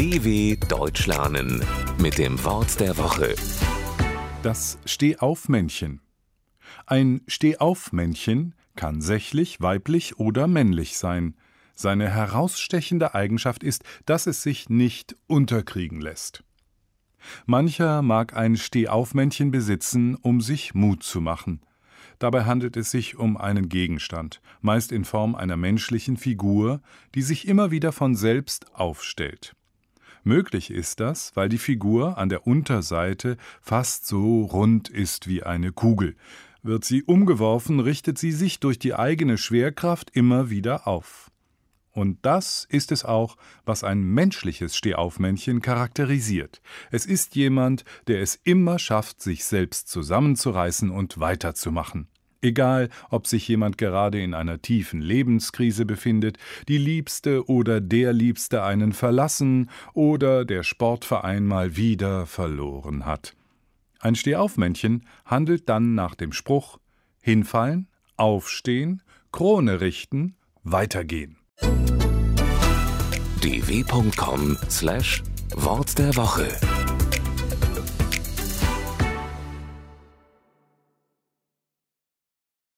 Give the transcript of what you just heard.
DW Deutsch lernen mit dem Wort der Woche. Das Stehaufmännchen. Ein Stehaufmännchen kann sächlich, weiblich oder männlich sein. Seine herausstechende Eigenschaft ist, dass es sich nicht unterkriegen lässt. Mancher mag ein Stehaufmännchen besitzen, um sich Mut zu machen. Dabei handelt es sich um einen Gegenstand, meist in Form einer menschlichen Figur, die sich immer wieder von selbst aufstellt. Möglich ist das, weil die Figur an der Unterseite fast so rund ist wie eine Kugel. Wird sie umgeworfen, richtet sie sich durch die eigene Schwerkraft immer wieder auf. Und das ist es auch, was ein menschliches Stehaufmännchen charakterisiert. Es ist jemand, der es immer schafft, sich selbst zusammenzureißen und weiterzumachen. Egal, ob sich jemand gerade in einer tiefen Lebenskrise befindet, die Liebste oder der Liebste einen verlassen oder der Sportverein mal wieder verloren hat. Ein Stehaufmännchen handelt dann nach dem Spruch Hinfallen, aufstehen, Krone richten, weitergehen. dw.com/wort der Woche